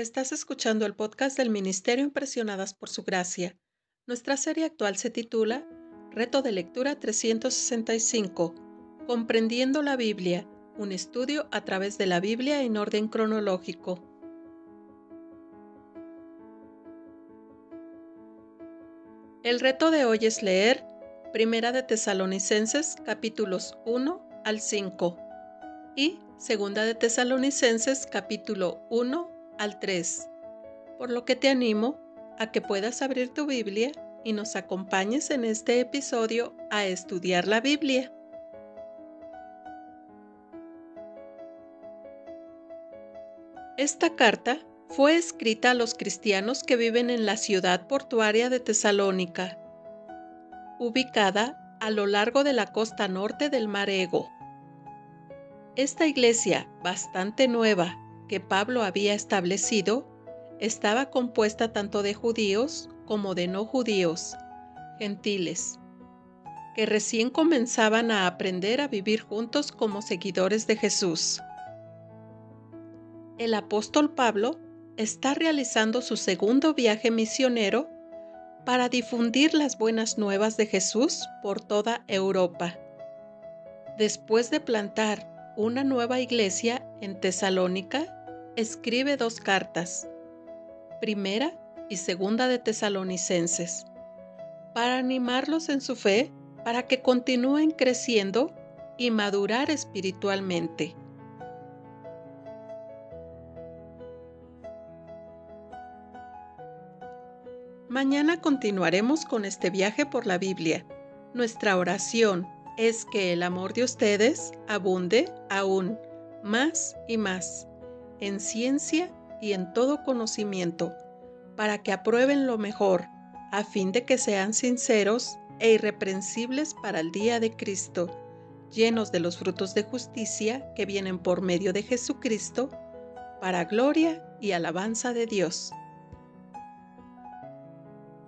Estás escuchando el podcast del Ministerio Impresionadas por Su Gracia. Nuestra serie actual se titula Reto de Lectura 365, Comprendiendo la Biblia, un estudio a través de la Biblia en orden cronológico. El reto de hoy es leer Primera de Tesalonicenses capítulos 1 al 5 y Segunda de Tesalonicenses capítulo 1 al 3, por lo que te animo a que puedas abrir tu Biblia y nos acompañes en este episodio a estudiar la Biblia. Esta carta fue escrita a los cristianos que viven en la ciudad portuaria de Tesalónica, ubicada a lo largo de la costa norte del mar Ego. Esta iglesia, bastante nueva que Pablo había establecido estaba compuesta tanto de judíos como de no judíos, gentiles, que recién comenzaban a aprender a vivir juntos como seguidores de Jesús. El apóstol Pablo está realizando su segundo viaje misionero para difundir las buenas nuevas de Jesús por toda Europa. Después de plantar una nueva iglesia en Tesalónica, escribe dos cartas, primera y segunda de tesalonicenses, para animarlos en su fe, para que continúen creciendo y madurar espiritualmente. Mañana continuaremos con este viaje por la Biblia. Nuestra oración es que el amor de ustedes abunde aún más y más en ciencia y en todo conocimiento, para que aprueben lo mejor, a fin de que sean sinceros e irreprensibles para el día de Cristo, llenos de los frutos de justicia que vienen por medio de Jesucristo, para gloria y alabanza de Dios.